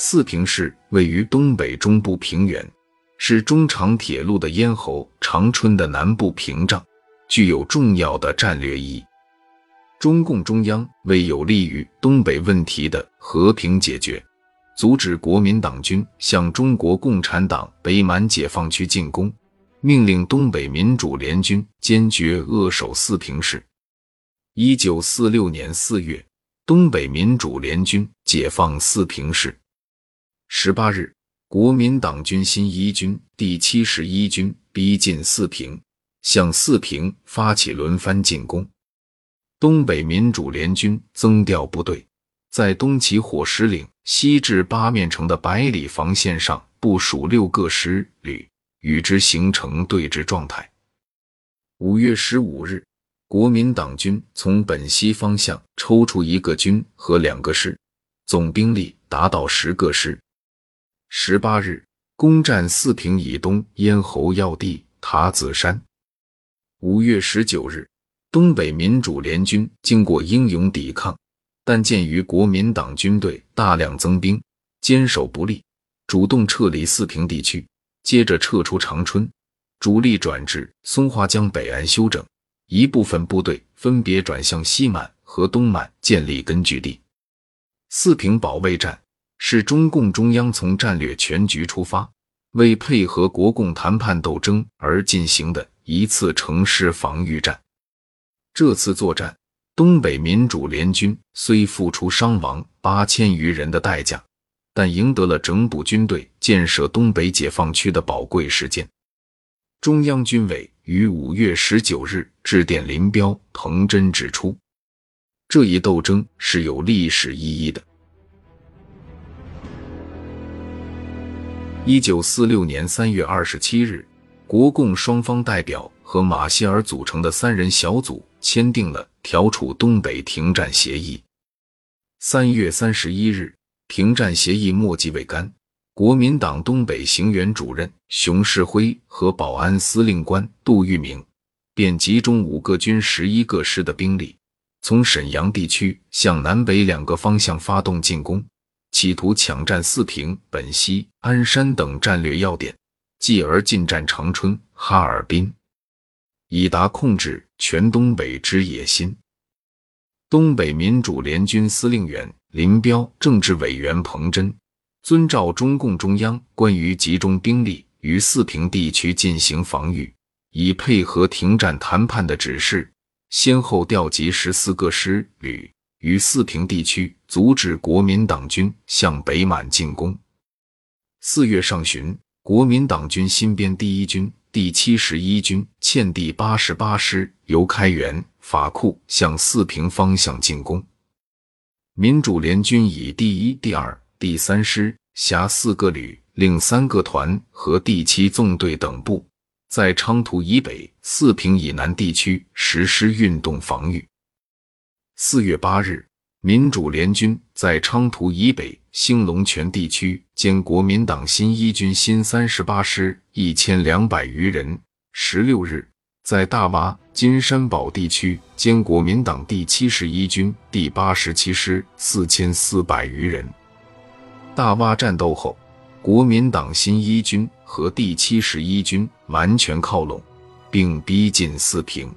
四平市位于东北中部平原，是中长铁路的咽喉长春的南部屏障，具有重要的战略意义。中共中央为有利于东北问题的和平解决，阻止国民党军向中国共产党北满解放区进攻，命令东北民主联军坚决扼守四平市。一九四六年四月，东北民主联军解放四平市。十八日，国民党军新一军第七十一军逼近四平，向四平发起轮番进攻。东北民主联军增调部队，在东起火石岭，西至八面城的百里防线上部署六个师旅，与之形成对峙状态。五月十五日，国民党军从本溪方向抽出一个军和两个师，总兵力达到十个师。十八日，攻占四平以东咽喉要地塔子山。五月十九日。东北民主联军经过英勇抵抗，但鉴于国民党军队大量增兵，坚守不利，主动撤离四平地区。接着撤出长春，主力转至松花江北岸休整，一部分部队分别转向西满和东满建立根据地。四平保卫战是中共中央从战略全局出发，为配合国共谈判斗争而进行的一次城市防御战。这次作战，东北民主联军虽付出伤亡八千余人的代价，但赢得了整补军队、建设东北解放区的宝贵时间。中央军委于五月十九日致电林彪、彭真，指出这一斗争是有历史意义的。一九四六年三月二十七日，国共双方代表和马歇尔组成的三人小组。签订了调处东北停战协议。三月三十一日，停战协议墨迹未干，国民党东北行辕主任熊式辉和保安司令官杜聿明便集中五个军、十一个师的兵力，从沈阳地区向南北两个方向发动进攻，企图抢占四平、本溪、鞍山等战略要点，继而进占长春、哈尔滨。以达控制全东北之野心。东北民主联军司令员林彪、政治委员彭真遵照中共中央关于集中兵力于四平地区进行防御，以配合停战谈判的指示，先后调集十四个师旅于四平地区，阻止国民党军向北满进攻。四月上旬，国民党军新编第一军。第七十一军欠第八十八师由开原法库向四平方向进攻，民主联军以第一、第二、第三师辖四个旅、另三个团和第七纵队等部，在昌图以北、四平以南地区实施运动防御。四月八日。民主联军在昌图以北兴隆泉地区歼国民党新一军新三十八师一千两百余人。十六日，在大洼金山堡地区歼国民党第七十一军第八十七师四千四百余人。大洼战斗后，国民党新一军和第七十一军完全靠拢，并逼近四平。